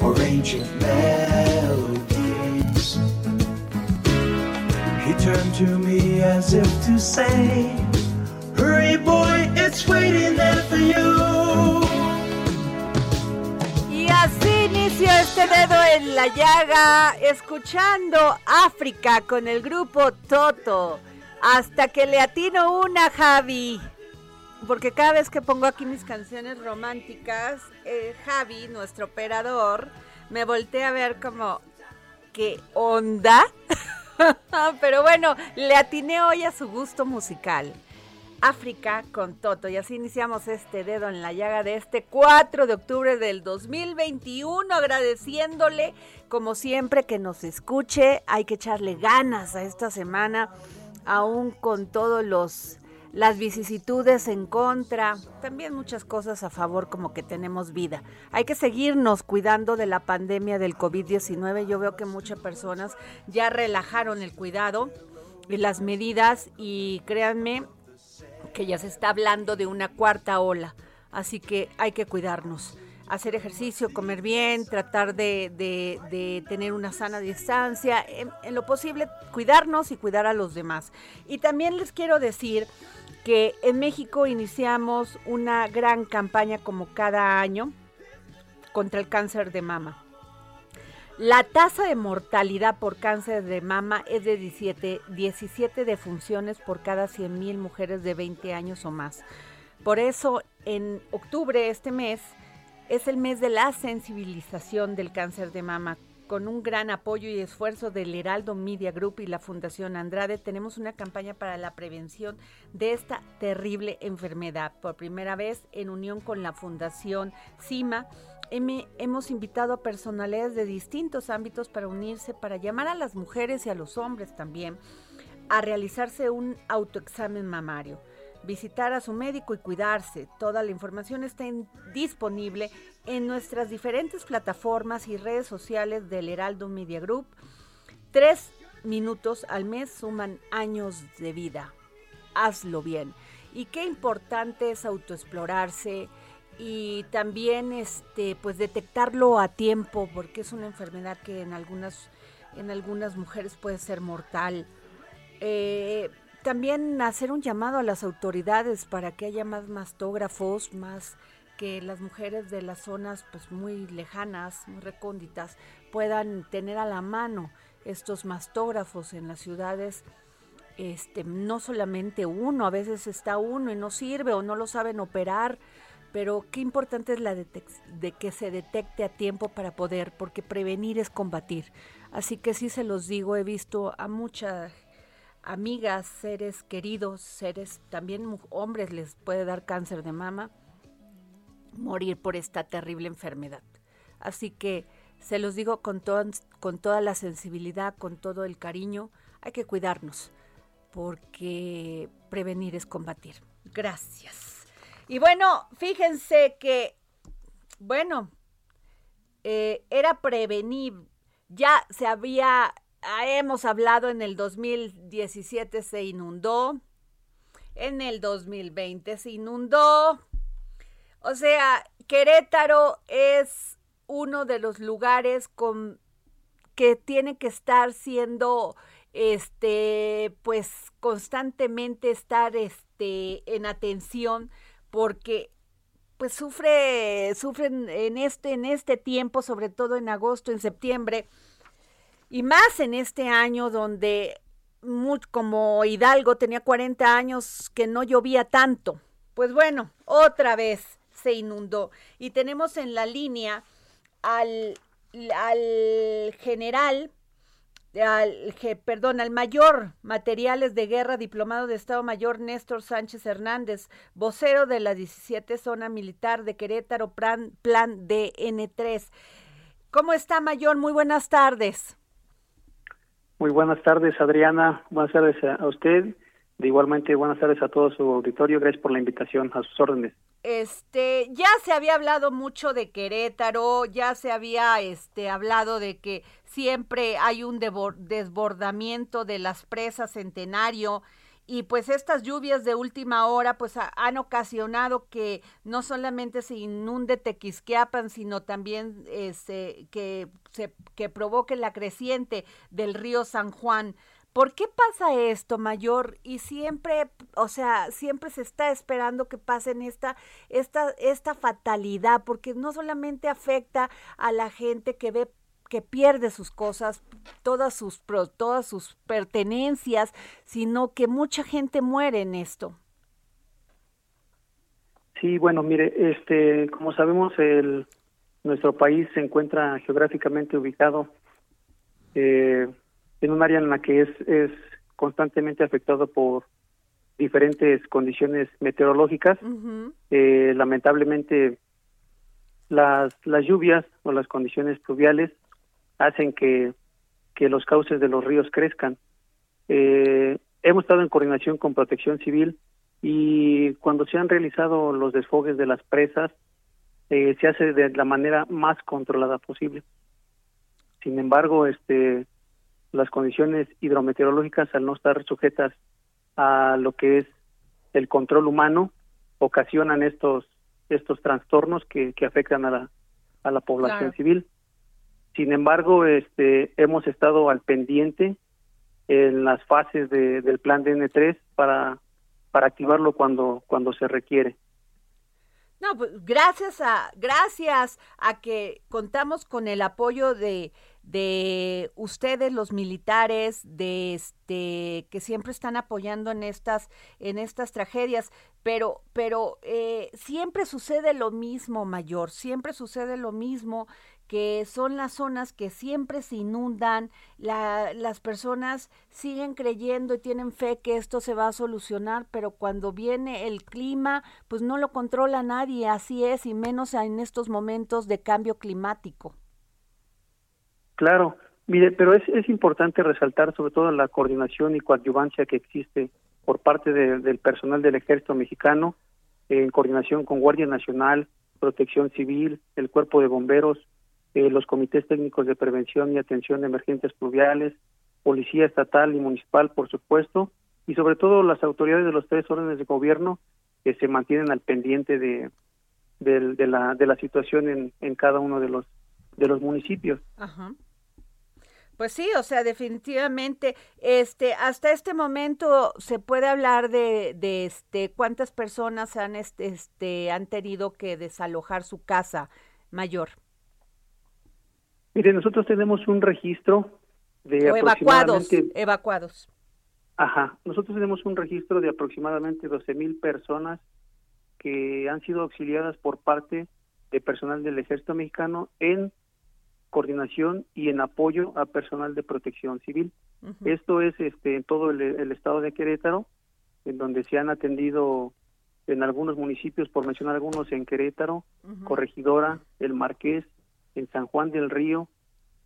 or ancient melodies. He turned to me as if to say, Hurry, boy, it's waiting there for you. Y así inició este dedo en la llaga, escuchando África con el grupo Toto. Hasta que le atino una, Javi. Porque cada vez que pongo aquí mis canciones románticas, eh, Javi, nuestro operador, me voltea a ver como, ¿qué onda? Pero bueno, le atiné hoy a su gusto musical. África con Toto. Y así iniciamos este dedo en la llaga de este 4 de octubre del 2021, agradeciéndole como siempre que nos escuche. Hay que echarle ganas a esta semana, aún con todos los las vicisitudes en contra, también muchas cosas a favor como que tenemos vida. Hay que seguirnos cuidando de la pandemia del COVID-19. Yo veo que muchas personas ya relajaron el cuidado y las medidas y créanme que ya se está hablando de una cuarta ola. Así que hay que cuidarnos hacer ejercicio, comer bien, tratar de, de, tener una sana distancia, en, lo posible cuidarnos y cuidar a los demás. Y también les quiero decir que en México iniciamos una gran campaña como cada año contra el cáncer de mama. La tasa de mortalidad por cáncer de mama es de 17, 17 defunciones por cada 100 mil mujeres de 20 años o más. Por eso, en octubre, este mes, es el mes de la sensibilización del cáncer de mama. Con un gran apoyo y esfuerzo del Heraldo Media Group y la Fundación Andrade, tenemos una campaña para la prevención de esta terrible enfermedad. Por primera vez, en unión con la Fundación CIMA, hemos invitado a personalidades de distintos ámbitos para unirse, para llamar a las mujeres y a los hombres también a realizarse un autoexamen mamario visitar a su médico y cuidarse. Toda la información está disponible en nuestras diferentes plataformas y redes sociales del Heraldo Media Group. Tres minutos al mes suman años de vida. Hazlo bien. Y qué importante es autoexplorarse y también este pues detectarlo a tiempo porque es una enfermedad que en algunas en algunas mujeres puede ser mortal. Eh, también hacer un llamado a las autoridades para que haya más mastógrafos, más que las mujeres de las zonas pues muy lejanas, muy recónditas, puedan tener a la mano estos mastógrafos en las ciudades. Este, no solamente uno, a veces está uno y no sirve o no lo saben operar, pero qué importante es la de que se detecte a tiempo para poder, porque prevenir es combatir. Así que sí se los digo, he visto a muchas amigas, seres queridos, seres, también hombres les puede dar cáncer de mama, morir por esta terrible enfermedad. Así que se los digo con, con toda la sensibilidad, con todo el cariño, hay que cuidarnos, porque prevenir es combatir. Gracias. Y bueno, fíjense que, bueno, eh, era prevenir, ya se había, hemos hablado en el 2017 se inundó, en el 2020 se inundó, o sea, Querétaro es uno de los lugares con que tiene que estar siendo este pues constantemente estar este en atención porque pues sufre sufren en este en este tiempo sobre todo en agosto en septiembre y más en este año donde como Hidalgo tenía 40 años que no llovía tanto pues bueno otra vez se inundó y tenemos en la línea al, al general al, perdón, al mayor materiales de guerra, diplomado de Estado Mayor Néstor Sánchez Hernández, vocero de la 17 Zona Militar de Querétaro, plan, plan DN3. ¿Cómo está, mayor? Muy buenas tardes. Muy buenas tardes, Adriana. Buenas tardes a usted. De igualmente, buenas tardes a todo su auditorio. Gracias por la invitación. A sus órdenes. Este, ya se había hablado mucho de Querétaro, ya se había este hablado de que siempre hay un desbordamiento de las presas Centenario y pues estas lluvias de última hora pues han ocasionado que no solamente se inunde Tequisquiapan, sino también este, que se que provoque la creciente del río San Juan. ¿Por qué pasa esto, mayor? Y siempre, o sea, siempre se está esperando que pasen esta, esta, esta fatalidad, porque no solamente afecta a la gente que ve que pierde sus cosas, todas sus, todas sus pertenencias, sino que mucha gente muere en esto. Sí, bueno, mire, este, como sabemos, el, nuestro país se encuentra geográficamente ubicado eh, en un área en la que es, es constantemente afectado por diferentes condiciones meteorológicas. eh, lamentablemente, las, las lluvias o las condiciones pluviales hacen que, que los cauces de los ríos crezcan. Eh, hemos estado en coordinación con Protección Civil y cuando se han realizado los desfogues de las presas, eh, se hace de la manera más controlada posible. Sin embargo, este las condiciones hidrometeorológicas al no estar sujetas a lo que es el control humano ocasionan estos estos trastornos que, que afectan a la a la población civil sin embargo este hemos estado al pendiente en las fases de, del plan DN3 para para activarlo cuando cuando se requiere. No, pues gracias a gracias a que contamos con el apoyo de de ustedes los militares de este que siempre están apoyando en estas en estas tragedias. Pero pero eh, siempre sucede lo mismo mayor siempre sucede lo mismo que son las zonas que siempre se inundan, la, las personas siguen creyendo y tienen fe que esto se va a solucionar, pero cuando viene el clima, pues no lo controla nadie, así es, y menos en estos momentos de cambio climático. Claro, mire, pero es, es importante resaltar sobre todo la coordinación y coadyuvancia que existe por parte del personal del ejército mexicano, en coordinación con Guardia Nacional, Protección Civil, el Cuerpo de Bomberos, eh, los comités técnicos de prevención y atención de emergentes pluviales, policía estatal y municipal, por supuesto, y sobre todo las autoridades de los tres órdenes de gobierno que se mantienen al pendiente de, de, la, de la situación en, en cada uno de los de los municipios. Ajá. Pues sí, o sea, definitivamente, este, hasta este momento se puede hablar de, de este, cuántas personas han, este, este, han tenido que desalojar su casa mayor. Mire, nosotros tenemos un registro de o evacuados, evacuados. Ajá, nosotros tenemos un registro de aproximadamente 12 mil personas que han sido auxiliadas por parte de personal del Ejército Mexicano en coordinación y en apoyo a personal de protección civil. Esto es este, en todo el, estado de Querétaro, en donde se han atendido en algunos municipios, por mencionar algunos, en Querétaro, Corregidora, El Marqués, en San Juan del Río,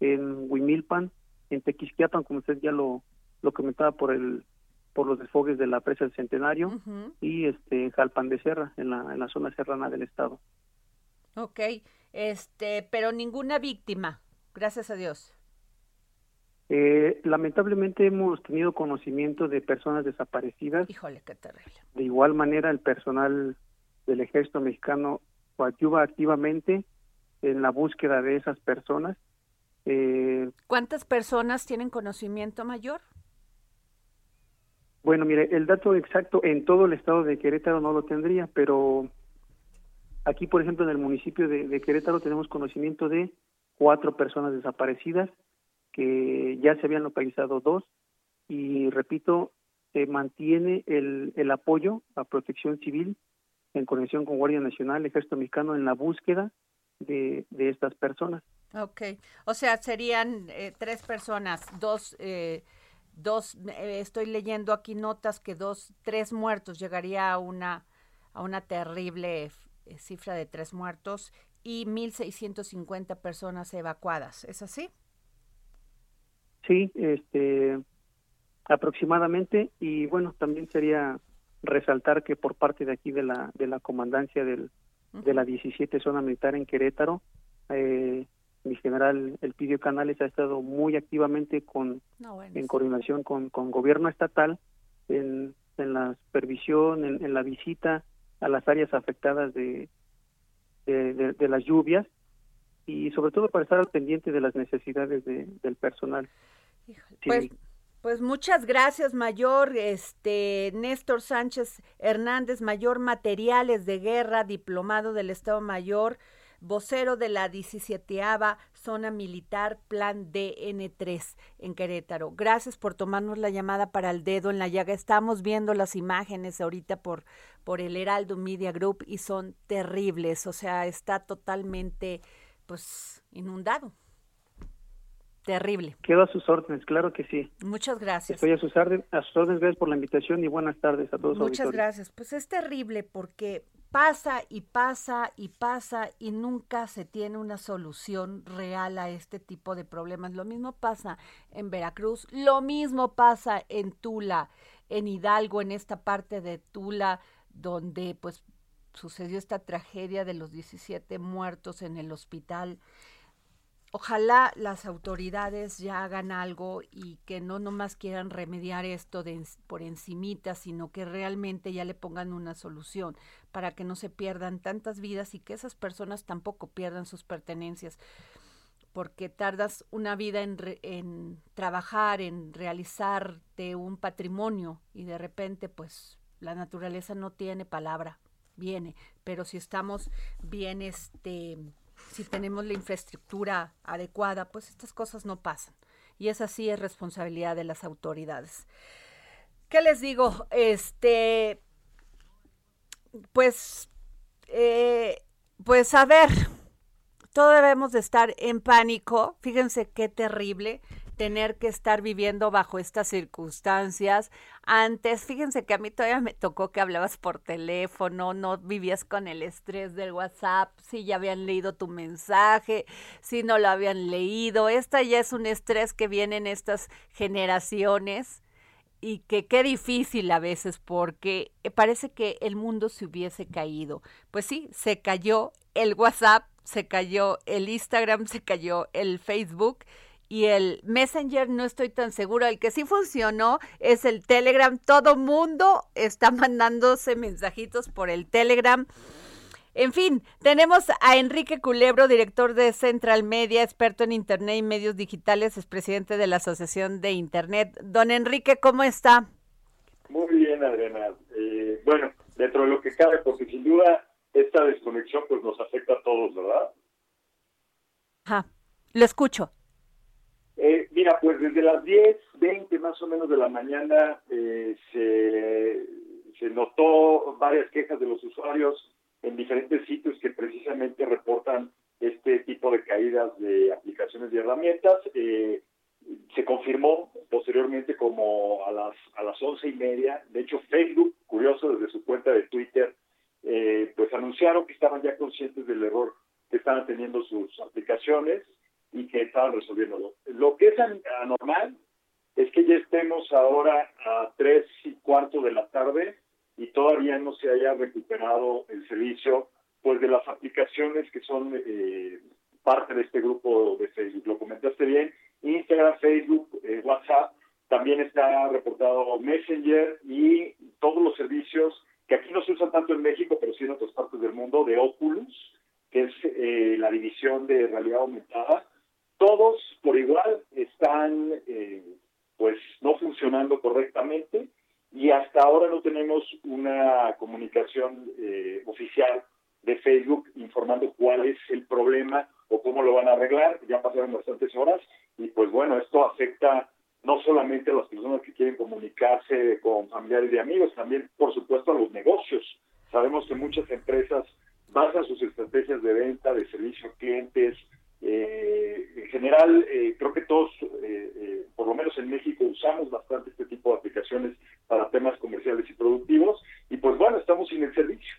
en Huimilpan, en Tequisquiapan, como usted ya lo, lo comentaba por el por los desfogues de la presa del Centenario y este Jalpan de Serra en la, en la zona serrana del estado. Ok, este, pero ninguna víctima, gracias a Dios. Eh, lamentablemente hemos tenido conocimiento de personas desaparecidas. Híjole, qué terrible. De igual manera, el personal del ejército mexicano ayuda activamente en la búsqueda de esas personas. Eh, ¿Cuántas personas tienen conocimiento mayor? Bueno, mire, el dato exacto en todo el estado de Querétaro no lo tendría, pero aquí, por ejemplo, en el municipio de, Querétaro tenemos conocimiento de cuatro personas desaparecidas, que ya se habían localizado dos, y repito, se mantiene el, el apoyo a protección civil en conexión con Guardia Nacional, Ejército Mexicano, en la búsqueda de, de estas personas. Ok, o sea, serían eh, tres personas, dos... Eh dos, eh, estoy leyendo aquí notas que dos, tres muertos, llegaría a una, a una terrible eh, cifra de tres muertos y 1.650 personas evacuadas. ¿Es así? Sí, este, aproximadamente. Y bueno, también sería resaltar que por parte de aquí de la, de la comandancia del, de la 17 zona militar en Querétaro, eh, mi general Elpidio Canales ha estado muy activamente con en coordinación con, con gobierno estatal en, en la supervisión, en, la visita a las áreas afectadas de, de, las lluvias y sobre todo para estar al pendiente de las necesidades del personal. Pues, pues muchas gracias, Mayor. Este Néstor Sánchez Hernández, Mayor Materiales de Guerra, diplomado del Estado Mayor vocero de la 17 Zona Militar Plan DN3 en Querétaro. Gracias por tomarnos la llamada para el dedo en la llaga. Estamos viendo las imágenes ahorita por, por el Heraldo Media Group y son terribles, o sea, está totalmente pues inundado. Terrible. Quedo a sus órdenes, claro que sí. Muchas gracias. Estoy a sus, órdenes, a sus órdenes, gracias por la invitación y buenas tardes a todos. Muchas gracias. Pues es terrible porque pasa y pasa y pasa y nunca se tiene una solución real a este tipo de problemas. Lo mismo pasa en Veracruz, lo mismo pasa en Tula, en Hidalgo, en esta parte de Tula, donde pues sucedió esta tragedia de los 17 muertos en el hospital ojalá las autoridades ya hagan algo y que no nomás quieran remediar esto por encimita, sino que realmente ya le pongan una solución para que no se pierdan tantas vidas y que esas personas tampoco pierdan sus pertenencias. Porque tardas una vida en, en trabajar, en realizarte un patrimonio y de repente pues la naturaleza no tiene palabra, viene, pero si estamos bien este si tenemos la infraestructura adecuada, pues estas cosas no pasan. Y esa sí es responsabilidad de las autoridades. ¿Qué les digo? Este, pues, eh, pues a ver, todos debemos de estar en pánico. Fíjense qué terrible tener que estar viviendo bajo estas circunstancias. Antes, fíjense que a mí todavía me tocó que hablabas por teléfono, no vivías con el estrés del WhatsApp, si ya habían leído tu mensaje, si no lo habían leído. Esta ya es un estrés que viene en estas generaciones y que qué difícil a veces porque parece que el mundo se hubiese caído. Pues sí, se cayó el WhatsApp, se cayó el Instagram, se cayó el Facebook y el Messenger no estoy tan seguro. El que sí funcionó es el Telegram. Todo mundo está mandándose mensajitos por el Telegram. En fin, tenemos a Enrique Culebro, director de Central Media, experto en Internet y medios digitales, es presidente de la Asociación de Internet. Don Enrique, ¿cómo está? Muy bien, Adriana. Eh, bueno, dentro de lo que cabe, porque sin duda esta desconexión pues nos afecta a todos, ¿verdad? Ajá, lo escucho. Eh, mira, pues desde las 10, 20 más o menos de la mañana eh, se, se notó varias quejas de los usuarios en diferentes sitios que precisamente reportan este tipo de caídas de aplicaciones y herramientas. Eh, se confirmó posteriormente como a las a las once y media. De hecho, Facebook, curioso, desde su cuenta de Twitter, eh, pues anunciaron que estaban ya conscientes del error que estaban teniendo sus aplicaciones y que estaban resolviéndolo. Lo que es anormal es que ya estemos ahora a tres y cuarto de la tarde y todavía no se haya recuperado el servicio pues de las aplicaciones que son eh, parte de este grupo de Facebook. Lo comentaste bien, Instagram, Facebook, eh, WhatsApp, también está reportado Messenger y todos los servicios que aquí no se usan tanto en México, pero sí en otras partes del mundo, de Oculus, que es eh, la división de realidad aumentada. Todos por igual están pues no funcionando correctamente y hasta ahora no tenemos una comunicación eh, oficial de Facebook informando cuál es el problema o cómo lo van a arreglar. Ya pasaron bastantes horas y pues bueno, esto afecta no solamente a las personas que quieren comunicarse con familiares y amigos, también por supuesto a los negocios. Sabemos que muchas empresas basan sus estrategias de venta, de servicio a clientes, eh, en general, eh, creo que todos, eh, por lo menos en México, usamos bastante este tipo de aplicaciones para temas comerciales y productivos. Y pues bueno, estamos sin el servicio.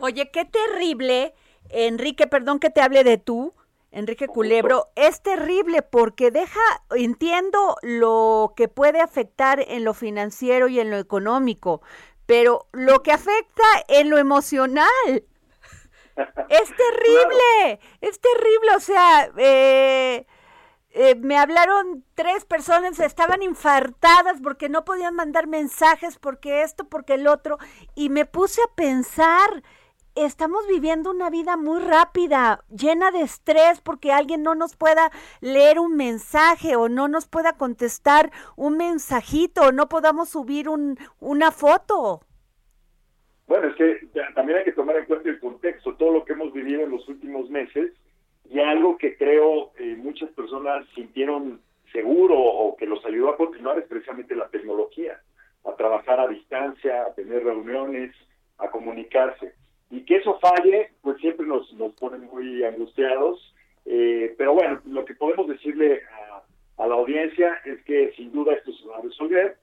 Oye, qué terrible, Enrique, perdón que te hable de tú, Enrique Culebro, es terrible porque deja, entiendo lo que puede afectar en lo financiero y en lo económico, pero lo que afecta en lo emocional, es terrible, es terrible, o sea, eh, eh, me hablaron tres personas, estaban infartadas porque no podían mandar mensajes, porque esto, porque el otro, y me puse a pensar, estamos viviendo una vida muy rápida, llena de estrés porque alguien no nos pueda leer un mensaje o no nos pueda contestar un mensajito o no podamos subir un, una foto. Bueno, es que también hay que tomar en cuenta el contexto, todo lo que hemos vivido en los últimos meses y algo que creo eh, muchas personas sintieron seguro o que los ayudó a continuar es precisamente la tecnología, a trabajar a distancia, a tener reuniones, a comunicarse. Y que eso falle, pues siempre nos, nos pone muy angustiados. Eh, pero bueno, lo que podemos decirle a, a la audiencia es que sin duda esto se va a resolver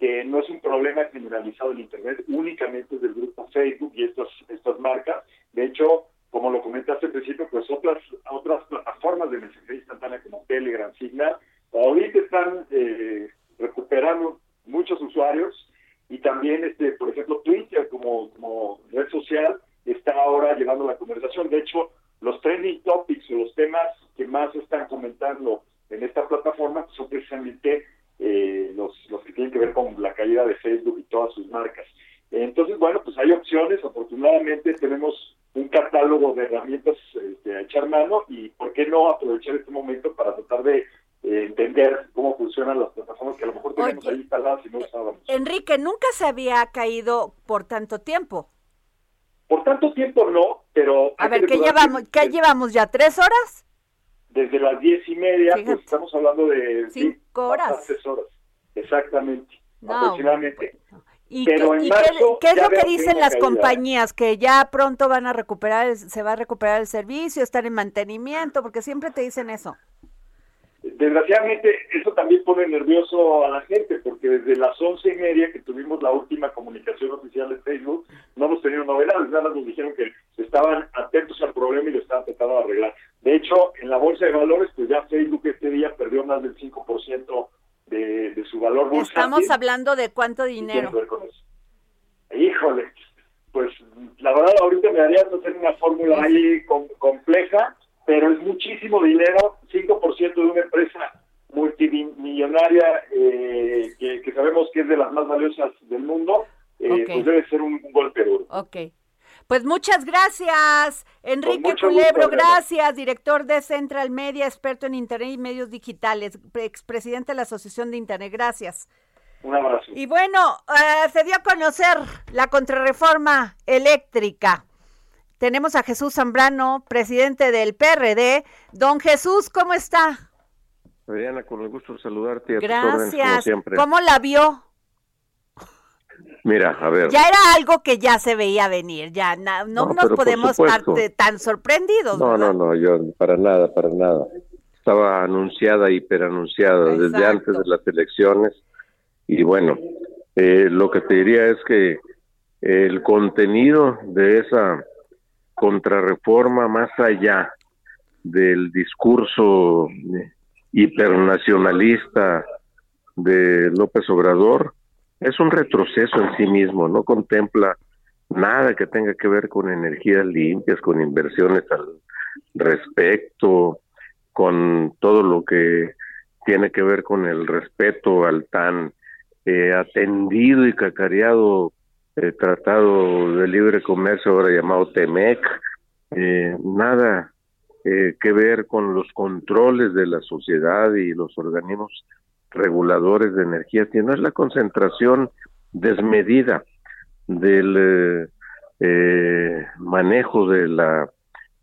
que no es un problema generalizado en Internet, únicamente del grupo Facebook y estas, estas marcas. De hecho, como lo comentaste al principio, pues otras, otras plataformas de mensajería instantánea como Telegram, Signal, ahorita están eh, recuperando muchos usuarios y también, este, por ejemplo, Twitter como, como red social está ahora llevando la conversación. De hecho, los trending topics o los temas que más están comentando en esta plataforma son precisamente eh, los, los que tienen que ver con la caída de Facebook y todas sus marcas. Entonces, bueno, pues hay opciones. Afortunadamente tenemos un catálogo de herramientas este, a echar mano y por qué no aprovechar este momento para tratar de eh, entender cómo funcionan las plataformas que a lo mejor tenemos ahí instaladas y no usábamos. Enrique, nunca se había caído por tanto tiempo. Por tanto tiempo no, pero... A ver, ¿qué llevamos, ¿qué llevamos ya? ¿Tres horas? desde las diez y media, pues estamos hablando de cinco horas. horas. Exactamente, aproximadamente. ¿Y, qué, es lo que dicen las compañías? Que ya pronto van a recuperar, se va a recuperar el servicio, estar en mantenimiento, porque siempre te dicen eso. Desgraciadamente, eso también pone nervioso a la gente, porque desde las once y media que tuvimos la última comunicación oficial de Facebook, no hemos tenido novedades, nada nos dijeron que estaban atentos al problema y lo estaban tratando de arreglar. De hecho, en la bolsa de valores, pues ya Facebook este día perdió más del 5% de, de su valor bursátil. Estamos hablando de cuánto dinero. Híjole, pues la verdad ahorita me haría hacer una fórmula ahí compleja, pero es muchísimo dinero, 5% de una empresa multimillonaria eh, que, sabemos que es de las más valiosas del mundo, eh, pues debe ser un, golpe duro. Ok. Pues muchas gracias, Enrique Culebro, gracias, director de Central Media, experto en Internet y medios digitales, expresidente de la Asociación de Internet, gracias. Un abrazo. Y bueno, eh, se dio a conocer la contrarreforma eléctrica. Tenemos a Jesús Zambrano, presidente del PRD. Don Jesús, ¿cómo está? Adriana, con el gusto de saludarte. Gracias. ¿Cómo la vio? Mira, a ver. Ya era algo que ya se veía venir, ya no, nos podemos estar tan sorprendidos. No, no, no, yo para nada, para nada. Estaba anunciada, hiperanunciada desde antes de las elecciones. Y bueno, eh, lo que te diría es que el contenido de esa contrarreforma, más allá del discurso hipernacionalista de López Obrador, es un retroceso en sí mismo, no contempla nada que tenga que ver con energías limpias, con inversiones al respecto, con todo lo que tiene que ver con el respeto al tan eh, atendido y cacareado eh, Tratado de Libre Comercio, ahora llamado TEMEC, eh, nada que ver con los controles de la sociedad y los organismos reguladores de energía, sino es la concentración desmedida del eh, eh, manejo de la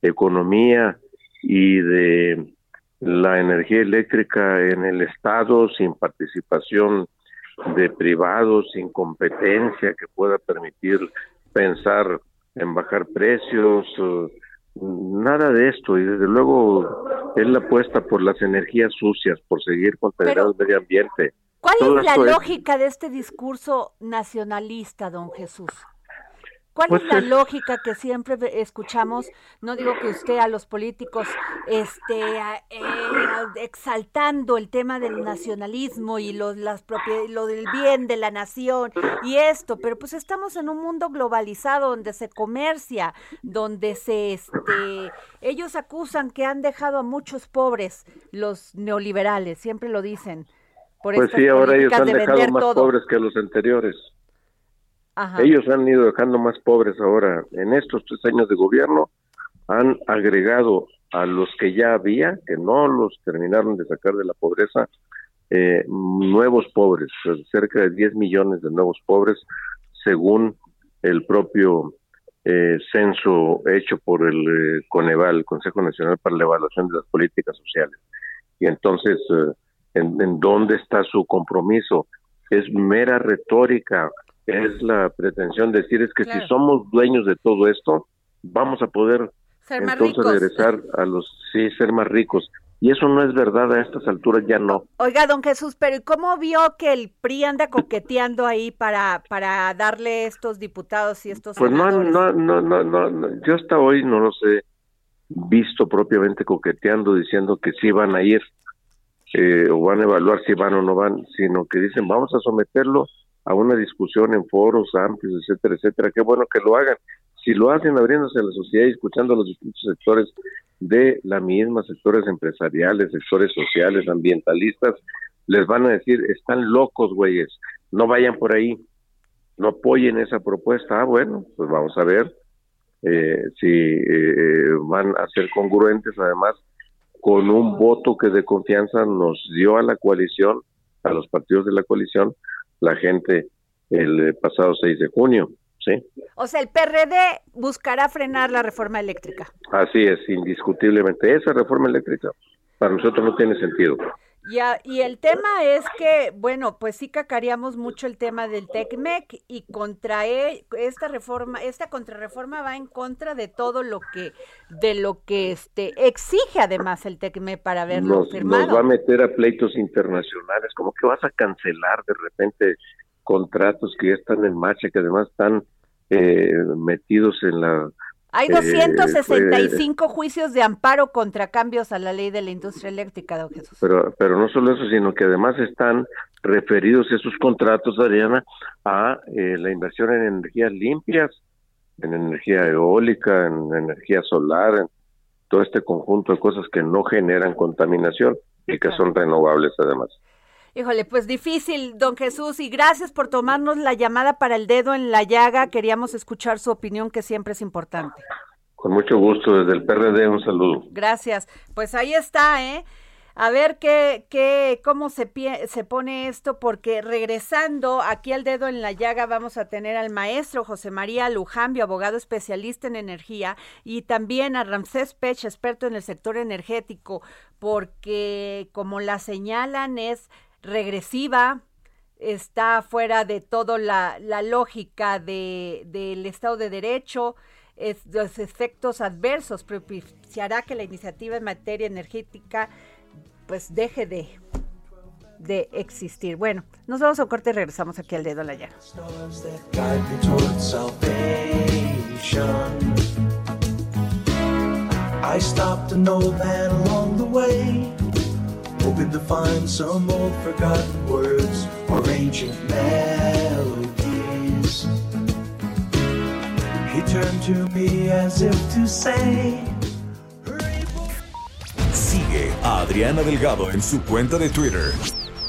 economía y de la energía eléctrica en el Estado sin participación de privados, sin competencia que pueda permitir pensar en bajar precios, nada de esto y desde luego es la apuesta por las energías sucias, por seguir contaminando el medio ambiente. ¿Cuál es la lógica de este discurso nacionalista, don Jesús? ¿Cuál es pues la lógica que siempre escuchamos? No digo que usted a los políticos este, eh, exaltando el tema del nacionalismo y los, las lo del bien de la nación y esto, pero pues estamos en un mundo globalizado donde se comercia, donde se, este, ellos acusan que han dejado a muchos pobres los neoliberales, siempre lo dicen. Por pues sí, ahora ellos han dejado más pobres que los anteriores. Ellos han ido dejando más pobres ahora. En estos tres años de gobierno han agregado a los que ya había, que no los terminaron de sacar de la pobreza, eh, nuevos pobres, cerca de 10 millones de nuevos pobres, según el propio eh, censo hecho por el eh, Coneval, Consejo Nacional para la Evaluación de las Políticas Sociales. Y entonces, ¿en, ¿en dónde está su compromiso? Es mera retórica es la pretensión de decir es que si somos dueños de todo esto, vamos a poder entonces regresar a los, sí, ser más ricos. Y eso no es verdad a estas alturas, ya no. Oiga, don Jesús, pero ¿cómo vio que el PRI anda coqueteando ahí para, para darle estos diputados y estos Pues no, no, no, no, no, yo hasta hoy no los he visto propiamente coqueteando, diciendo que sí van a ir eh, o van a evaluar si van o no van, sino que dicen vamos a someterlo a una discusión en foros amplios, etcétera, etcétera. Qué bueno que lo hagan. Si lo hacen abriéndose a la sociedad y escuchando a los distintos sectores de la misma, sectores empresariales, sectores sociales, ambientalistas, les van a decir, están locos, güeyes, no vayan por ahí, no apoyen esa propuesta. Ah, bueno, pues vamos a ver eh, si eh, van a ser congruentes, además, con un voto que de confianza nos dio a la coalición, a los partidos de la coalición, la gente el pasado 6 de junio. ¿sí? O sea, el PRD buscará frenar la reforma eléctrica. Así es, indiscutiblemente. Esa reforma eléctrica para nosotros no tiene sentido. Ya, y el tema es que, bueno, pues sí cacaríamos mucho el tema del TECMEC y contra e, esta reforma, esta contrarreforma va en contra de todo lo que, de lo que este exige además el TECMEC para verlo firmado. Nos va a meter a pleitos internacionales, como que vas a cancelar de repente contratos que ya están en marcha, que además están eh, metidos en la hay 265 eh, juicios de amparo contra cambios a la ley de la industria eléctrica, don Jesús. Pero, pero no solo eso, sino que además están referidos esos contratos, Adriana, a eh, la inversión en energías limpias, en energía eólica, en energía solar, en todo este conjunto de cosas que no generan contaminación y que son renovables además. Híjole, pues difícil, don Jesús, y gracias por tomarnos la llamada para el dedo en la llaga. Queríamos escuchar su opinión, que siempre es importante. Con mucho gusto, desde el PRD, un saludo. Gracias. Pues ahí está, ¿eh? A ver qué, qué, cómo se, se pone esto, porque regresando aquí al dedo en la llaga vamos a tener al maestro José María Lujambio, abogado especialista en energía, y también a Ramsés Pech, experto en el sector energético, porque como la señalan es regresiva, está fuera de toda la, la lógica de, del Estado de Derecho, es, los efectos adversos propiciará que la iniciativa en materia energética pues deje de, de existir. Bueno, nos vamos a un corte y regresamos aquí al dedo la way, hoping to find some old forgotten words or ancient melodies. He turned to me as if to say. Sigue a Adriana Delgado en su cuenta de Twitter,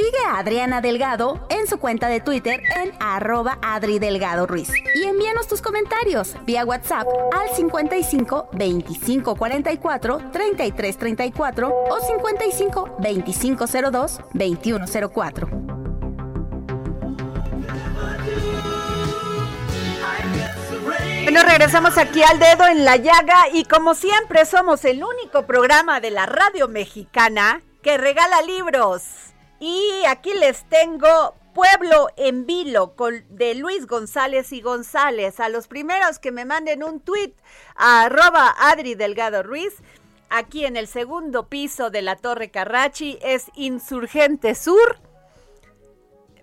Sigue a Adriana Delgado en su cuenta de Twitter en arroba Adri Delgado Ruiz. Y envíanos tus comentarios vía WhatsApp al 55 25 44 33 34 o 55 25 02 21 04. Bueno, regresamos aquí al dedo en la llaga y como siempre somos el único programa de la radio mexicana que regala libros. Y aquí les tengo Pueblo en Vilo de Luis González y González. A los primeros que me manden un tweet a arroba Adri Delgado Ruiz. Aquí en el segundo piso de la Torre Carrachi es Insurgente Sur.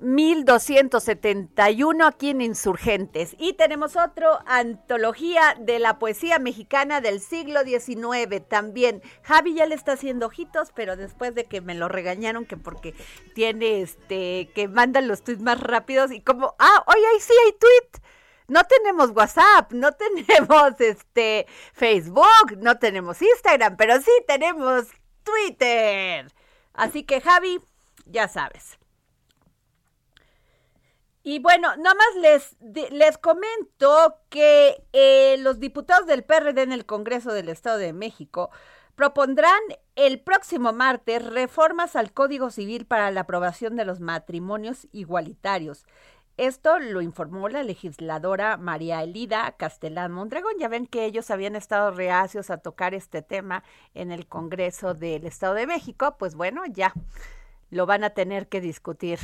1271 aquí en Insurgentes. Y tenemos otro, Antología de la Poesía Mexicana del siglo XIX también. Javi ya le está haciendo ojitos, pero después de que me lo regañaron que porque tiene este, que mandan los tweets más rápidos y como, ah, oye, ahí sí hay tweet. No tenemos WhatsApp, no tenemos este Facebook, no tenemos Instagram, pero sí tenemos Twitter. Así que Javi, ya sabes. Y bueno, nada más les, les comento que eh, los diputados del PRD en el Congreso del Estado de México propondrán el próximo martes reformas al Código Civil para la aprobación de los matrimonios igualitarios. Esto lo informó la legisladora María Elida Castellán Mondragón. Ya ven que ellos habían estado reacios a tocar este tema en el Congreso del Estado de México. Pues bueno, ya lo van a tener que discutir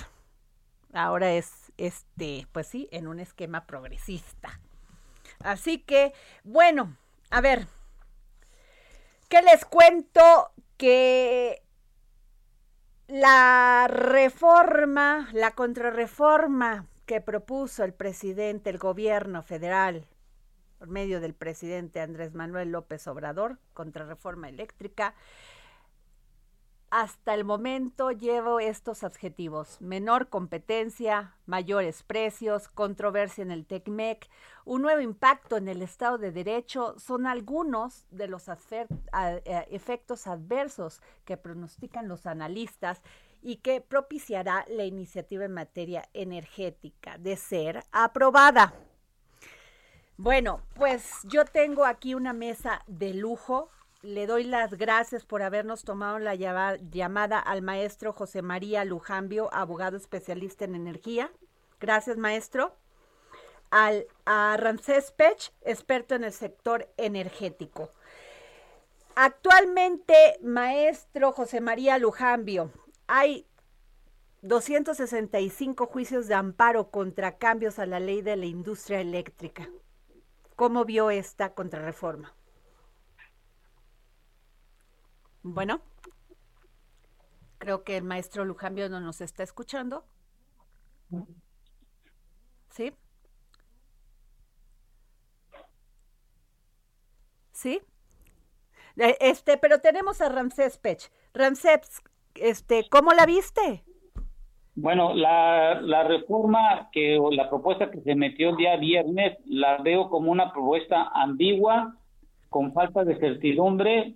ahora es este, pues sí, en un esquema progresista. Así que, bueno, a ver, ¿qué les cuento? Que la reforma, la contrarreforma que propuso el presidente, el gobierno federal, por medio del presidente Andrés Manuel López Obrador, contrarreforma eléctrica, hasta el momento llevo estos adjetivos. Menor competencia, mayores precios, controversia en el TECMEC, un nuevo impacto en el Estado de Derecho son algunos de los eh, efectos adversos que pronostican los analistas y que propiciará la iniciativa en materia energética de ser aprobada. Bueno, pues yo tengo aquí una mesa de lujo. Le doy las gracias por habernos tomado la llamada al maestro José María Lujambio, abogado especialista en energía. Gracias, maestro. Al, a Ramsés Pech, experto en el sector energético. Actualmente, maestro José María Lujambio, hay 265 juicios de amparo contra cambios a la ley de la industria eléctrica. ¿Cómo vio esta contrarreforma? Bueno, creo que el maestro Lujambio no nos está escuchando. ¿Sí? ¿Sí? Eh, Este, pero tenemos a Ramsés Pech. Ramsés, este, ¿cómo la viste? Bueno, la, la reforma que o la propuesta que se metió el día viernes la veo como una propuesta ambigua, con falta de certidumbre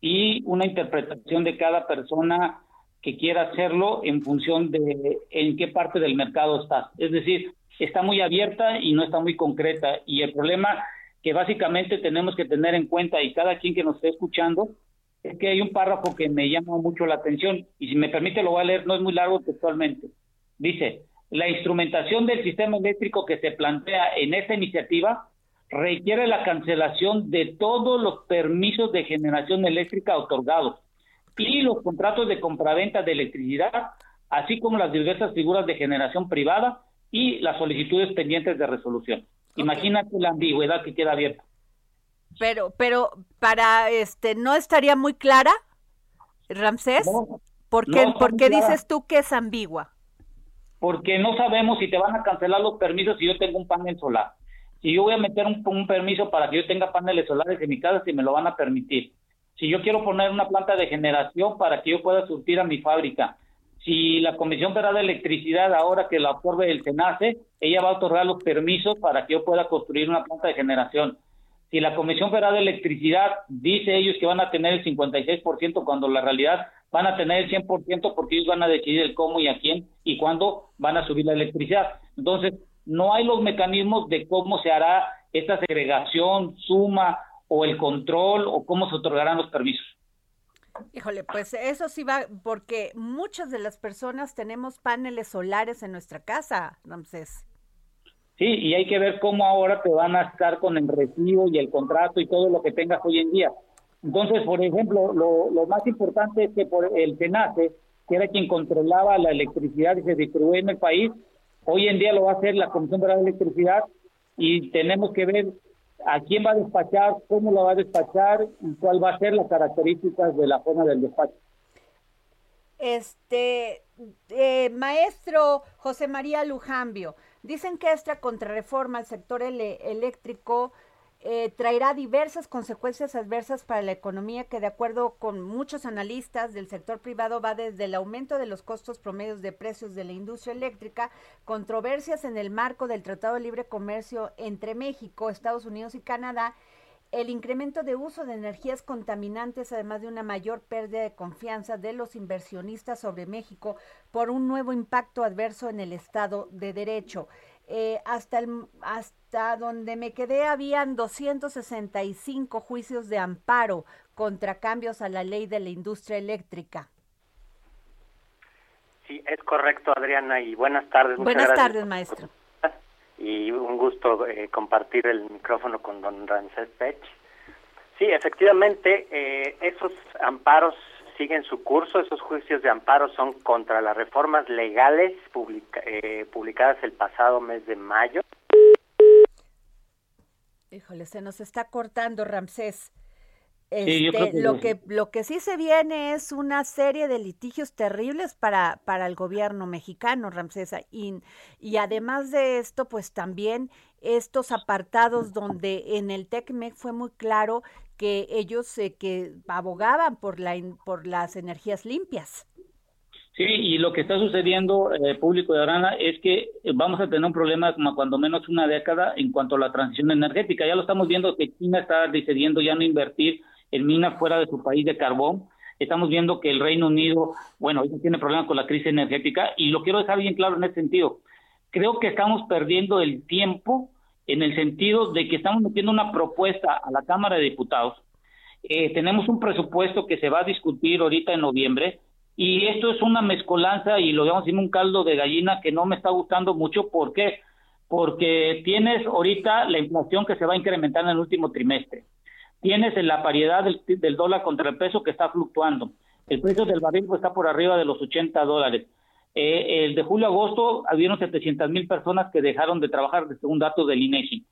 y una interpretación de cada persona que quiera hacerlo en función de en qué parte del mercado está. Es decir, está muy abierta y no está muy concreta. Y el problema que básicamente tenemos que tener en cuenta y cada quien que nos esté escuchando es que hay un párrafo que me llama mucho la atención y si me permite lo voy a leer, no es muy largo textualmente. Dice, la instrumentación del sistema eléctrico que se plantea en esta iniciativa requiere la cancelación de todos los permisos de generación eléctrica otorgados y los contratos de compraventa de electricidad, así como las diversas figuras de generación privada y las solicitudes pendientes de resolución. Imagínate la ambigüedad que queda abierta. Pero, pero para este, ¿no estaría muy clara, Ramsés? ¿Por qué, dices tú que es ambigua? Porque no sabemos si te van a cancelar los permisos si yo tengo un panel solar. Si yo voy a meter un, permiso para que yo tenga paneles solares en mi casa, si me lo van a permitir. Si yo quiero poner una planta de generación para que yo pueda surtir a mi fábrica. Si la Comisión Federal de Electricidad, ahora que la absorbe el SENACE, ella va a otorgar los permisos para que yo pueda construir una planta de generación si la Comisión Federal de Electricidad dice ellos que van a tener el 56% cuando la realidad van a tener el 100% porque ellos van a decidir el cómo y a quién y cuándo van a subir la electricidad. Entonces, no hay los mecanismos de cómo se hará esta segregación, suma o el control o cómo se otorgarán los permisos. Híjole, pues eso sí va, porque muchas de las personas tenemos paneles solares en nuestra casa, Ramsés. Sí, y hay que ver cómo ahora te van a estar con el recibo y el contrato y todo lo que tengas hoy en día. Entonces, por ejemplo, lo, más importante es que por el SENACE, que era quien controlaba la electricidad y se distribuía en el país, hoy en día lo va a hacer la Comisión de Electricidad y tenemos que ver a quién va a despachar, cómo lo va a despachar y cuál va a ser las características de la forma del despacho. Este, eh, maestro José María Lujambio, Dicen que esta contrarreforma al sector eléctrico eh, traerá diversas consecuencias adversas para la economía que de acuerdo con muchos analistas del sector privado va desde el aumento de los costos promedios de precios de la industria eléctrica, controversias en el marco del Tratado de Libre Comercio entre México, Estados Unidos y Canadá el incremento de uso de energías contaminantes, además de una mayor pérdida de confianza de los inversionistas sobre México por un nuevo impacto adverso en el Estado de Derecho. Eh, hasta, el, hasta donde me quedé habían 265 juicios de amparo contra cambios a la ley de la industria eléctrica. Sí, es correcto, Adriana, y buenas tardes. buenas tardes, maestro y un gusto eh, compartir el micrófono con don Ramsés Pech. Sí, efectivamente, eh, esos amparos siguen su curso, esos juicios de amparo son contra las reformas legales eh, publicadas el pasado mes de mayo. Híjole, se nos está cortando, Ramsés. Este, lo que lo que sí se viene es una serie de litigios terribles para para el gobierno mexicano, Ramsesa, y, y además de esto, pues también estos apartados donde en el TECMEC fue muy claro que ellos eh, que abogaban por la por las energías limpias. Sí, y lo que está sucediendo, eh, público de Arana, es que vamos a tener un problema como cuando menos una década en cuanto a la transición energética. Ya lo estamos viendo que China está decidiendo ya no invertir en minas fuera de su país de carbón. Estamos viendo que el Reino Unido, bueno, tiene problemas con la crisis energética y lo quiero dejar bien claro en ese sentido. Creo que estamos perdiendo el tiempo en el sentido de que estamos metiendo una propuesta a la Cámara de Diputados. Eh, tenemos un presupuesto que se va a discutir ahorita en noviembre y esto es una mezcolanza y lo digamos un caldo de gallina que no me está gustando mucho. ¿Por qué? Porque tienes ahorita la inflación que se va a incrementar en el último trimestre tienes en la paridad del, dólar contra el peso que está fluctuando. El precio del barril pues, está por arriba de los 80 dólares. Eh, el de julio a agosto habían 700 mil personas que dejaron de trabajar, según datos del INEGI.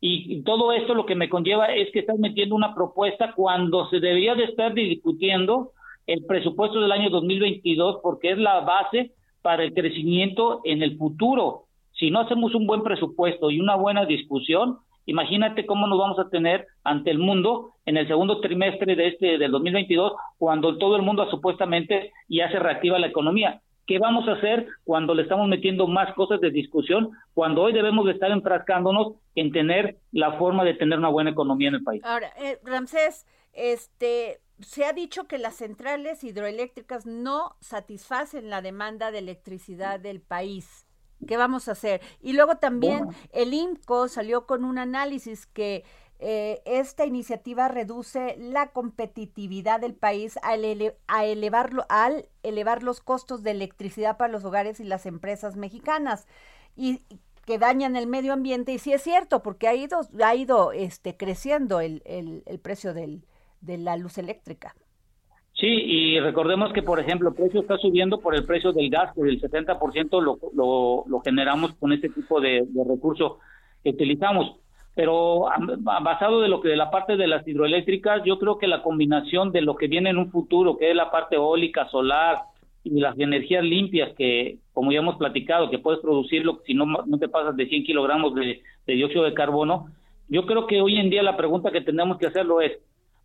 Y, todo esto lo que me conlleva es que estás metiendo una propuesta cuando se debería de estar discutiendo el presupuesto del año 2022 porque es la base para el crecimiento en el futuro. Si no hacemos un buen presupuesto y una buena discusión, Imagínate cómo nos vamos a tener ante el mundo en el segundo trimestre de este del 2022 cuando todo el mundo supuestamente ya se reactiva la economía. ¿Qué vamos a hacer cuando le estamos metiendo más cosas de discusión? Cuando hoy debemos de estar enfrascándonos en tener la forma de tener una buena economía en el país. Ahora, eh, Ramsés, este, se ha dicho que las centrales hidroeléctricas no satisfacen la demanda de electricidad del país. ¿Qué vamos a hacer? Y luego también el IMCO salió con un análisis que eh, esta iniciativa reduce la competitividad del país al, a elevarlo, al elevar los costos de electricidad para los hogares y las empresas mexicanas y que dañan el medio ambiente y sí es cierto porque ha ido ha ido este creciendo el, el, precio del, de la luz eléctrica. Sí, y recordemos que, por ejemplo, el precio está subiendo por el precio del gas, que del 70% lo, lo, lo generamos con este tipo de, de recurso que utilizamos pero basado de lo que de la parte de las hidroeléctricas, yo creo que la combinación de lo que viene en un futuro, que es la parte eólica, solar y las energías limpias, que como ya hemos platicado, que puedes producirlo si no, no te pasas de 100 kilogramos de, dióxido de carbono, yo creo que hoy en día la pregunta que tenemos que hacerlo es,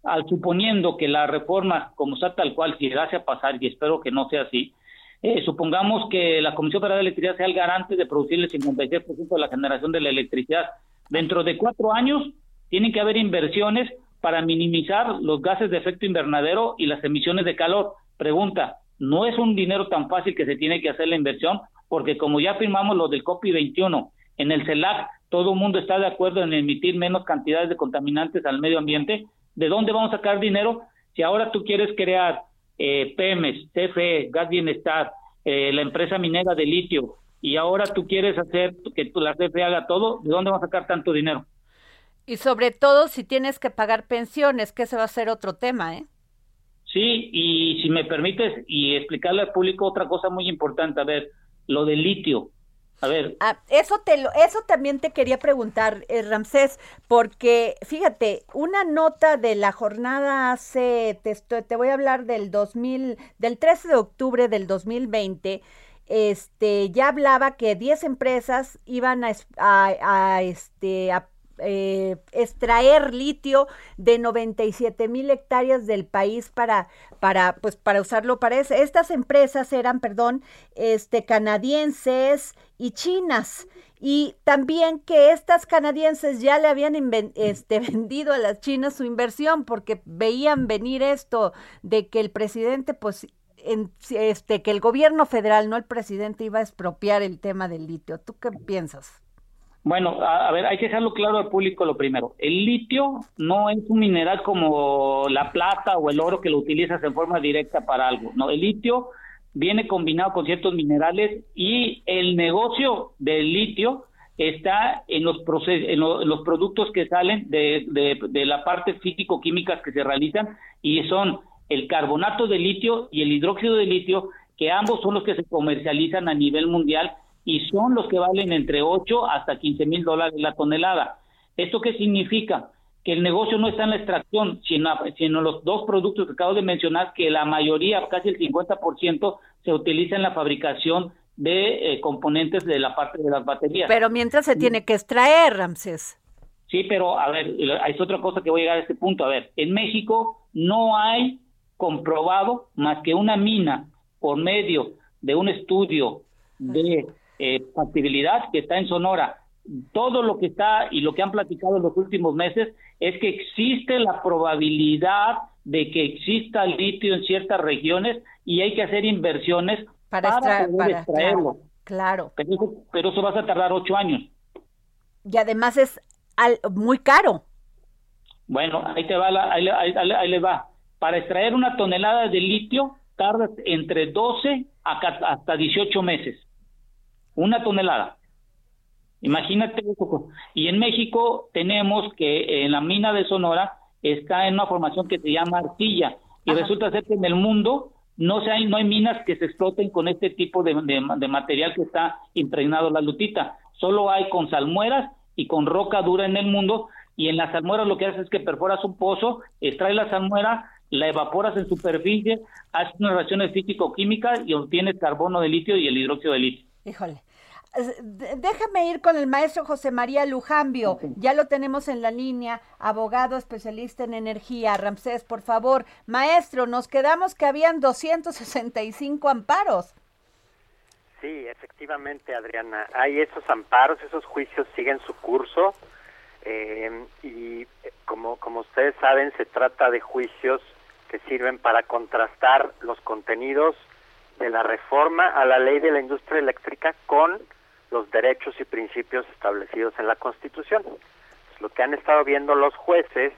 al suponiendo que la reforma, como está tal cual, si llegase a pasar, y espero que no sea así, eh, supongamos que la Comisión Federal de Electricidad sea el garante de producir el 56% de la generación de la electricidad Dentro de cuatro años tienen que haber inversiones para minimizar los gases de efecto invernadero y las emisiones de calor. Pregunta, ¿no es un dinero tan fácil que se tiene que hacer la inversión? Porque como ya firmamos lo del COPI 21, en el CELAC todo el mundo está de acuerdo en emitir menos cantidades de contaminantes al medio ambiente. ¿De dónde vamos a sacar dinero? Si ahora tú quieres crear eh, PEMES, CFE, Gas Bienestar, eh, la empresa minera de litio, y ahora tú quieres hacer que la CFE haga todo, ¿de dónde va a sacar tanto dinero? Y sobre todo si tienes que pagar pensiones, que ese va a ser otro tema, ¿eh? Sí, y si me permites y explicarle al público otra cosa muy importante, a ver, lo del litio. A ver. Ah, eso, te lo, eso también te quería preguntar, eh, Ramsés, porque fíjate, una nota de la jornada hace, te, te voy a hablar del 2000, del 13 de octubre del 2020, este, ya hablaba que 10 empresas iban a, a, este, a eh, extraer litio de 97 mil hectáreas del país para, para, pues, para usarlo para. Estas empresas eran, perdón, este, canadienses y chinas. Y también que estas canadienses ya le habían este, vendido a las chinas su inversión porque veían venir esto de que el presidente pues este, que el gobierno federal, no el presidente, iba a expropiar el tema del litio. ¿Tú qué piensas? Bueno, a, ver, hay que dejarlo claro al público lo primero. El litio no es un mineral como la plata o el oro que lo utilizas en forma directa para algo. No, el litio viene combinado con ciertos minerales y el negocio del litio está en los, en, los productos que salen de, de, de la parte físico-químicas que se realizan y son el carbonato de litio y el hidróxido de litio, que ambos son los que se comercializan a nivel mundial y son los que valen entre 8 hasta 15 mil dólares la tonelada. ¿Esto qué significa? Que el negocio no está en la extracción, sino, sino los dos productos que acabo de mencionar, que la mayoría, casi el 50%, se utiliza en la fabricación de eh, componentes de la parte de las baterías. Pero mientras se tiene que extraer, Ramses. Sí, pero a ver, hay otra cosa que voy a llegar a este punto. A ver, en México no hay comprobado más que una mina por medio de un estudio de eh, factibilidad que está en Sonora. Todo lo que está y lo que han platicado en los últimos meses es que existe la probabilidad de que exista litio en ciertas regiones y hay que hacer inversiones para, poder extraerlo. Claro. Pero, eso, pero eso vas a tardar ocho años. Y además es muy caro. Bueno, ahí te va, la, ahí, ahí le va. Para extraer una tonelada de litio tarda entre 12 hasta 18 meses. Una tonelada. Imagínate eso. Y en México tenemos que en la mina de Sonora está en una formación que se llama arcilla. Y resulta ser que en el mundo no, se hay, no hay minas que se exploten con este tipo de, de, material que está impregnado la lutita. Solo hay con salmueras y con roca dura en el mundo. Y en las salmueras lo que haces es que perforas un pozo, extraes la salmuera, la evaporas en superficie, haces unas reacciones físico-químicas y obtienes carbono de litio y el hidróxido de litio. Híjole. Déjame ir con el maestro José María Lujambio. Ya lo tenemos en la línea, abogado especialista en energía. Ramsés, por favor. Maestro, nos quedamos que habían 265 amparos. Sí, efectivamente, Adriana. Hay esos amparos, esos juicios siguen su curso eh, y eh, como, como ustedes saben, se trata de juicios que sirven para contrastar los contenidos de la reforma a la ley de la industria eléctrica con los derechos y principios establecidos en la Constitución. lo que han estado viendo los jueces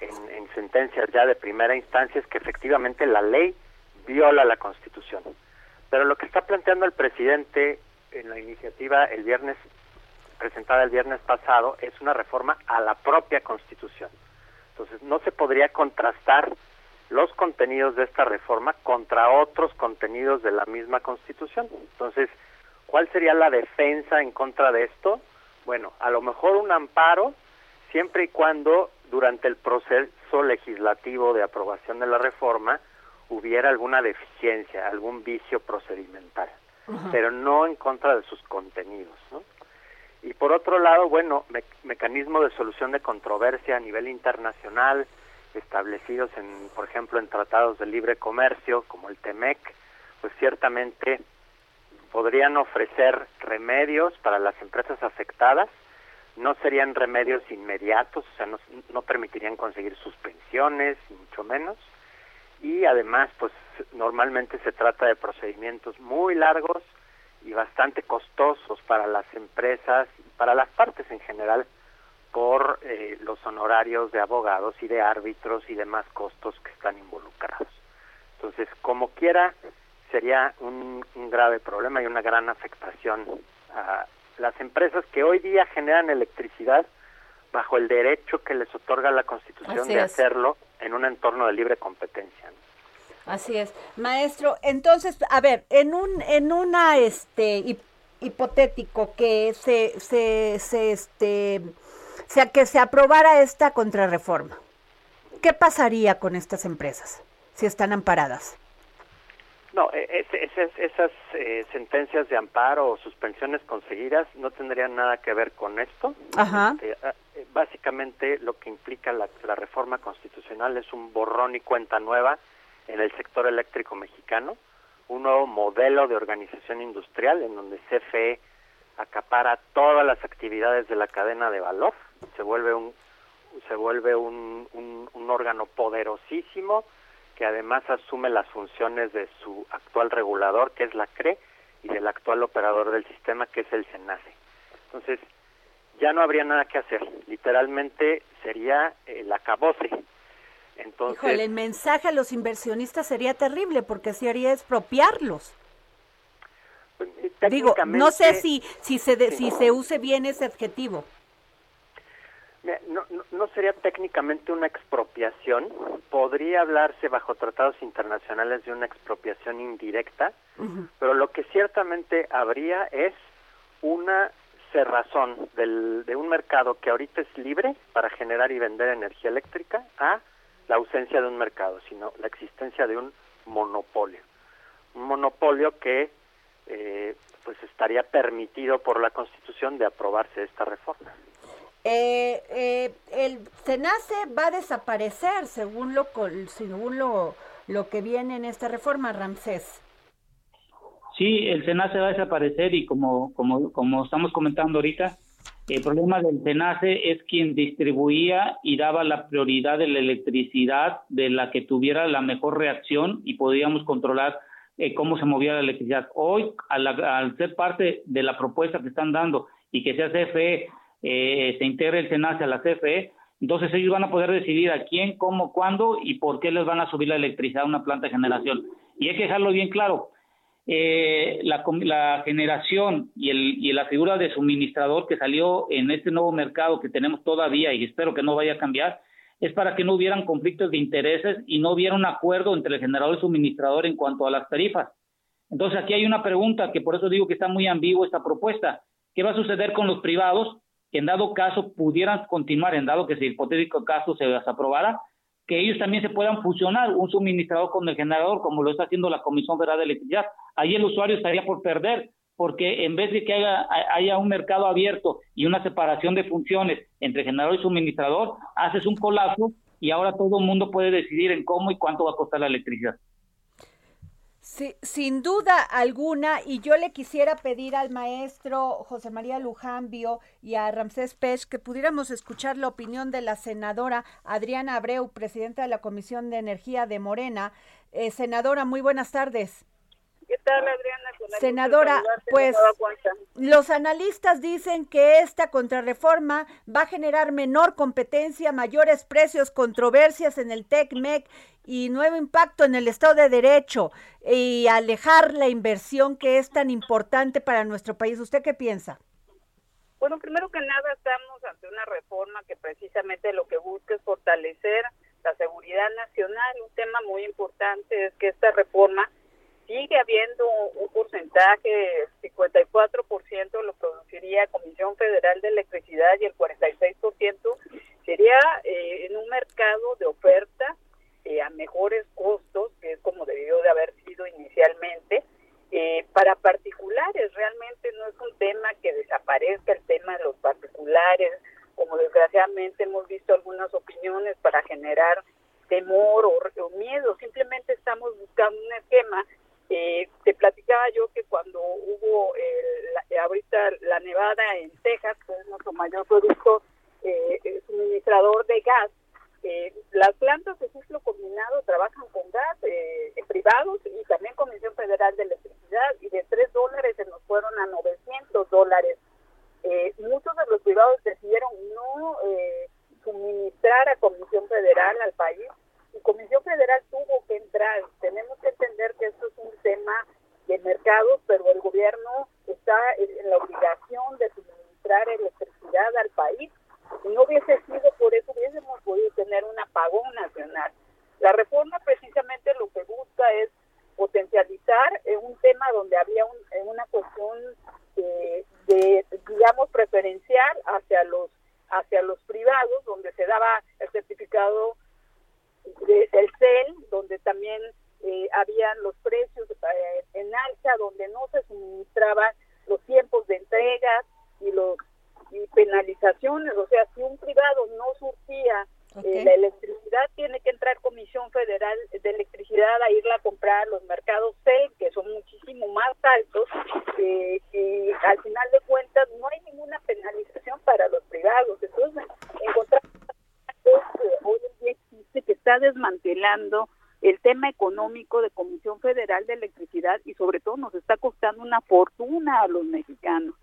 en, en sentencias ya de primera instancia es que efectivamente la ley viola la Constitución. Pero lo que está planteando el presidente en la iniciativa el viernes presentada el viernes pasado es una reforma a la propia Constitución. Entonces, no se podría contrastar los contenidos de esta reforma contra otros contenidos de la misma Constitución. Entonces, ¿cuál sería la defensa en contra de esto? Bueno, a lo mejor un amparo siempre y cuando durante el proceso legislativo de aprobación de la reforma hubiera alguna deficiencia, algún vicio procedimental, pero no en contra de sus contenidos, ¿no? Y por otro lado, bueno, mecanismo de solución de controversia a nivel internacional, establecidos en, por ejemplo, en tratados de libre comercio como el TEMEC, pues ciertamente podrían ofrecer remedios para las empresas afectadas, no serían remedios inmediatos, o sea, no, no permitirían conseguir suspensiones, mucho menos, y además, pues normalmente se trata de procedimientos muy largos y bastante costosos para las empresas para las partes en general por eh, los honorarios de abogados y de árbitros y demás costos que están involucrados. Entonces, como quiera, sería un, un grave problema y una gran afectación a las empresas que hoy día generan electricidad bajo el derecho que les otorga la Constitución de hacerlo en un entorno de libre competencia. Así es, maestro. Entonces, a ver, en un en una este hipotético que se se, se este sea que se aprobara esta contrarreforma. ¿Qué pasaría con estas empresas si están amparadas? No, e, esas eh, sentencias de amparo o suspensiones conseguidas no tendrían nada que ver con esto. Ajá. Este, ah, eh, básicamente lo que implica la, la reforma constitucional es un borrón y cuenta nueva en el sector eléctrico mexicano, un nuevo modelo de organización industrial en donde CFE acapara todas las actividades de la cadena de valor, se vuelve un se vuelve un, un, órgano poderosísimo que además asume las funciones de su actual regulador, que es la CRE, y del actual operador del sistema, que es el SENACE. Entonces, ya no habría nada que hacer. Literalmente sería el acabose entonces, el mensaje a los inversionistas sería terrible porque se haría expropiarlos. Digo, no sé si si se si se use bien ese adjetivo. No, no, sería técnicamente una expropiación, podría hablarse bajo tratados internacionales de una expropiación indirecta, pero lo que ciertamente habría es una cerrazón del, de un mercado que ahorita es libre para generar y vender energía eléctrica a la ausencia de un mercado, sino la existencia de un monopolio. Un monopolio que eh, pues estaría permitido por la Constitución de aprobarse esta reforma. Eh, eh, el SENACE va a desaparecer según lo según lo, lo que viene en esta reforma, Ramsés. Sí, el SENACE va a desaparecer y como, como, como estamos comentando ahorita, el problema del SENACE es quien distribuía y daba la prioridad de la electricidad de la que tuviera la mejor reacción y podíamos controlar eh, cómo se movía la electricidad. Hoy, al, ser parte de la propuesta que están dando y que sea CFE, eh, se integre el SENACE a la CFE, entonces ellos van a poder decidir a quién, cómo, cuándo y por qué les van a subir la electricidad a una planta de generación. Y hay que dejarlo bien claro eh, la, la, generación y, el, y la figura de suministrador que salió en este nuevo mercado que tenemos todavía y espero que no vaya a cambiar, es para que no hubieran conflictos de intereses y no hubiera un acuerdo entre el generador y suministrador en cuanto a las tarifas. Entonces aquí hay una pregunta que por eso digo que está muy ambigua esta propuesta. ¿Qué va a suceder con los privados que en dado caso pudieran continuar, en dado que ese hipotético caso se aprobara, que ellos también se puedan fusionar un suministrador con el generador, como lo está haciendo la Comisión Federal de Electricidad. Ahí el usuario estaría por perder, porque en vez de que haya, haya un mercado abierto y una separación de funciones entre generador y suministrador, haces un colapso y ahora todo el mundo puede decidir en cómo y cuánto va a costar la electricidad. Sí, sin duda alguna, y yo le quisiera pedir al maestro José María Lujambio y a Ramsés Pech que pudiéramos escuchar la opinión de la senadora Adriana Abreu, presidenta de la Comisión de Energía de Morena. Eh, senadora, muy buenas tardes. ¿Qué tal, Adriana? Senadora, pues los analistas dicen que esta contrarreforma va a generar menor competencia, mayores precios, controversias en el TECMEC y nuevo impacto en el Estado de Derecho y alejar la inversión que es tan importante para nuestro país. ¿Usted qué piensa? Bueno, primero que nada estamos ante una reforma que precisamente lo que busca es fortalecer la seguridad nacional. Un tema muy importante es que esta reforma sigue habiendo un porcentaje, 54% lo produciría Comisión Federal de Electricidad y el 46% sería eh, en un mercado de oferta eh, a mejores costos, que es como debió de haber sido inicialmente, eh, para particulares. Realmente no es un tema que desaparezca el tema de los particulares, como desgraciadamente hemos visto algunas opiniones para generar temor o, o miedo. Simplemente estamos buscando un esquema eh, te platicaba yo que cuando hubo ahorita la nevada en Texas, que es nuestro mayor producto eh, suministrador de gas, eh, las plantas de ciclo combinado trabajan con gas eh, privados y también Comisión Federal de Electricidad y de 3 dólares se nos fueron a 900 dólares. Eh, muchos de los privados decidieron no eh, suministrar a Comisión Federal al país y Comisión Federal tuvo que entrar. Tenemos que entender que esto es un tema de mercados, pero el gobierno está en la obligación de suministrar electricidad al país. Si no hubiese sido por eso, hubiésemos podido tener un apagón nacional. La reforma precisamente lo que busca es potencializar un tema donde había una cuestión de, de, digamos, preferencial hacia los hacia los privados, donde se daba el certificado de, del CEL, donde también eh, habían los precios eh, en alza, donde no se suministraban los tiempos de entrega y los y penalizaciones, o sea, si un privado no surtía eh, la electricidad, tiene que entrar Comisión Federal de Electricidad a irla a comprar a los mercados CEL, que son muchísimo más altos, y al final de cuentas no hay ninguna penalización para los privados. Entonces, encontramos hoy en día que está desmantelando el tema económico de Comisión Federal de Electricidad y sobre todo nos está costando una fortuna a los mexicanos.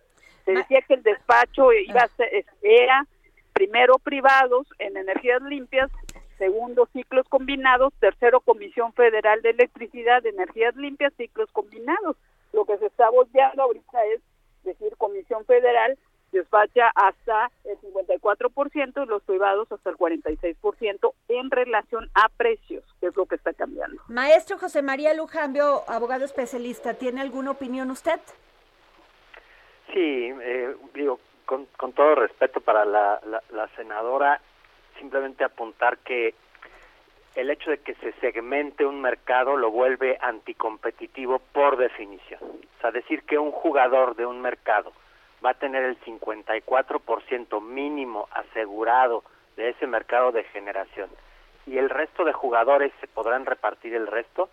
Se decía que el despacho iba a ser, era primero privados en energías limpias, segundo ciclos combinados, tercero Comisión Federal de Electricidad de energías limpias, ciclos combinados. Lo que se está volteando ahorita es decir Comisión Federal despacha hasta el 54% y los privados hasta el 46% en relación a precios, que es lo que está cambiando. Maestro José María Lujambio, abogado especialista, ¿tiene alguna opinión usted? Sí, eh, digo, con, con, todo respeto para la, la, la senadora, simplemente apuntar que el hecho de que se segmente un mercado lo vuelve anticompetitivo por definición. O sea, decir que un jugador de un mercado va a tener el 54% mínimo asegurado de ese mercado de generación. Y el resto de jugadores se podrán repartir el resto,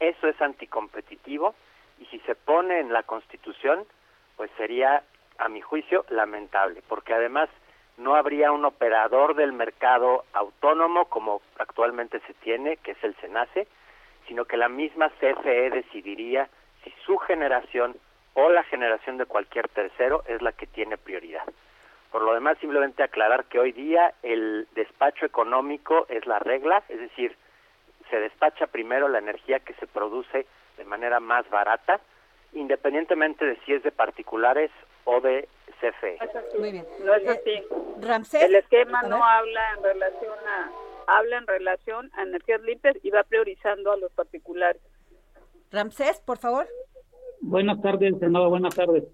eso es anticompetitivo. Y si se pone en la Constitución, pues sería, a mi juicio, lamentable, porque además no habría un operador del mercado autónomo como actualmente se tiene, que es el SENACE, sino que la misma CFE decidiría si su generación o la generación de cualquier tercero es la que tiene prioridad. Por lo demás, simplemente aclarar que hoy día el despacho económico es la regla, es decir, se despacha primero la energía que se produce de manera más barata, independientemente de si es de particulares o de CFE. Muy bien. No es así. El esquema no habla en relación a habla en relación a energías limpias y va priorizando a los particulares. Ramsés, por favor. Buenas tardes, senador, buenas tardes.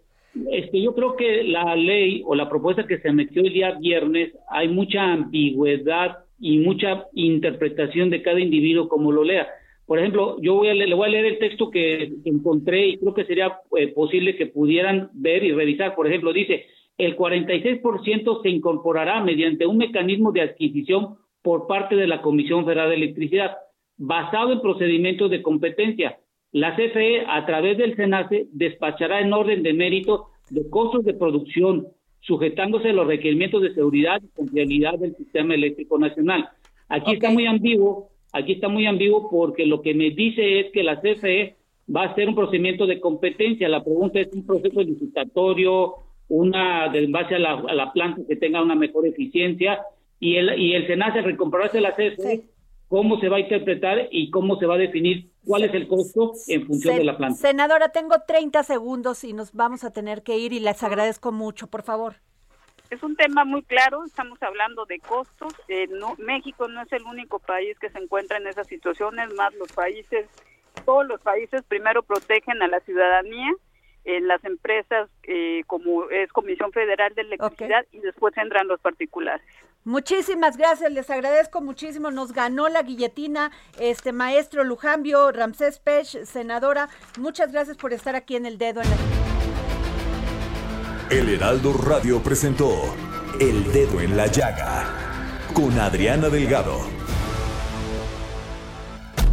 Este, yo creo que la ley o la propuesta que se metió el día viernes hay mucha ambigüedad y mucha interpretación de cada individuo como lo lea. Por ejemplo, yo voy a le voy a leer el texto que encontré y creo que sería eh, posible que pudieran ver y revisar. Por ejemplo, dice, el 46% se incorporará mediante un mecanismo de adquisición por parte de la Comisión Federal de Electricidad, basado en procedimientos de competencia la CFE a través del SENACE despachará en orden de mérito de costos de producción, sujetándose a los requerimientos de seguridad y confiabilidad del sistema eléctrico nacional. Aquí está muy ambiguo, aquí está muy ambiguo porque lo que me dice es que la CFE va a ser un procedimiento de competencia. La pregunta es un proceso licitatorio, una de base a la, planta que tenga una mejor eficiencia y el y el SENACE recomprarse la CFE cómo se va a interpretar y cómo se va a definir cuál es el costo en función de la planta. Senadora, tengo 30 segundos y nos vamos a tener que ir y les agradezco mucho, por favor. Es un tema muy claro, estamos hablando de costos. Eh, no, México no es el único país que se encuentra en esas situaciones, más los países, todos los países primero protegen a la ciudadanía, en las empresas eh, como es Comisión Federal de Electricidad y después entran los particulares. Muchísimas gracias, les agradezco muchísimo. Nos ganó la guilletina, este maestro Lujambio, Ramsés Pech, senadora. Muchas gracias por estar aquí en el dedo en la. El Heraldo Radio presentó El Dedo en la Llaga con Adriana Delgado.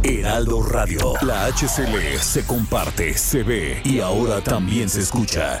Heraldo Radio, la HCL se comparte, se ve y ahora también se escucha.